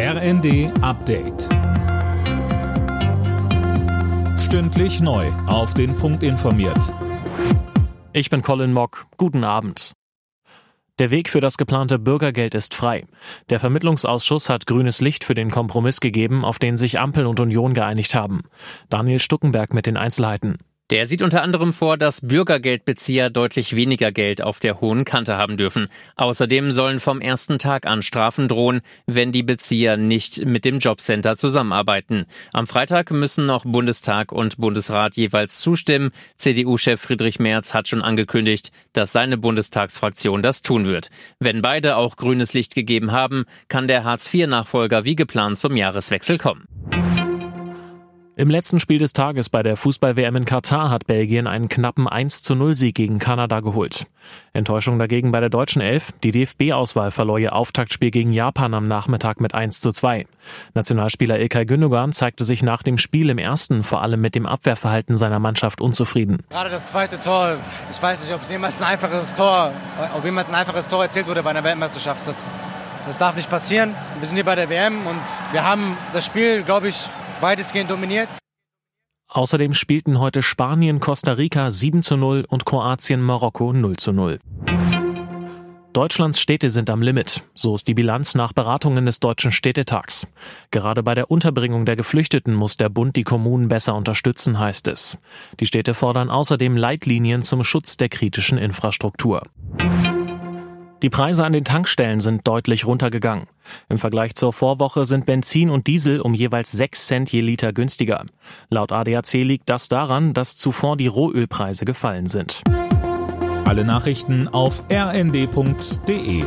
RND Update. Stündlich neu. Auf den Punkt informiert. Ich bin Colin Mock. Guten Abend. Der Weg für das geplante Bürgergeld ist frei. Der Vermittlungsausschuss hat grünes Licht für den Kompromiss gegeben, auf den sich Ampel und Union geeinigt haben. Daniel Stuckenberg mit den Einzelheiten. Der sieht unter anderem vor, dass Bürgergeldbezieher deutlich weniger Geld auf der hohen Kante haben dürfen. Außerdem sollen vom ersten Tag an Strafen drohen, wenn die Bezieher nicht mit dem Jobcenter zusammenarbeiten. Am Freitag müssen noch Bundestag und Bundesrat jeweils zustimmen. CDU-Chef Friedrich Merz hat schon angekündigt, dass seine Bundestagsfraktion das tun wird. Wenn beide auch grünes Licht gegeben haben, kann der Hartz-IV-Nachfolger wie geplant zum Jahreswechsel kommen. Im letzten Spiel des Tages bei der Fußball-WM in Katar hat Belgien einen knappen 1 zu 0 Sieg gegen Kanada geholt. Enttäuschung dagegen bei der deutschen Elf. Die DFB-Auswahl verlor ihr Auftaktspiel gegen Japan am Nachmittag mit 1 zu 2. Nationalspieler Ilkay Gündogan zeigte sich nach dem Spiel im ersten vor allem mit dem Abwehrverhalten seiner Mannschaft unzufrieden. Gerade das zweite Tor, ich weiß nicht, ob es jemals ein einfaches Tor, ob jemals ein einfaches Tor erzielt wurde bei einer Weltmeisterschaft. Das, das darf nicht passieren. Wir sind hier bei der WM und wir haben das Spiel, glaube ich, weitestgehend dominiert. Außerdem spielten heute Spanien Costa Rica 7 zu 0 und Kroatien Marokko 0 zu 0. Deutschlands Städte sind am Limit. So ist die Bilanz nach Beratungen des Deutschen Städtetags. Gerade bei der Unterbringung der Geflüchteten muss der Bund die Kommunen besser unterstützen, heißt es. Die Städte fordern außerdem Leitlinien zum Schutz der kritischen Infrastruktur. Die Preise an den Tankstellen sind deutlich runtergegangen. Im Vergleich zur Vorwoche sind Benzin und Diesel um jeweils 6 Cent je Liter günstiger. Laut ADAC liegt das daran, dass zuvor die Rohölpreise gefallen sind. Alle Nachrichten auf rnd.de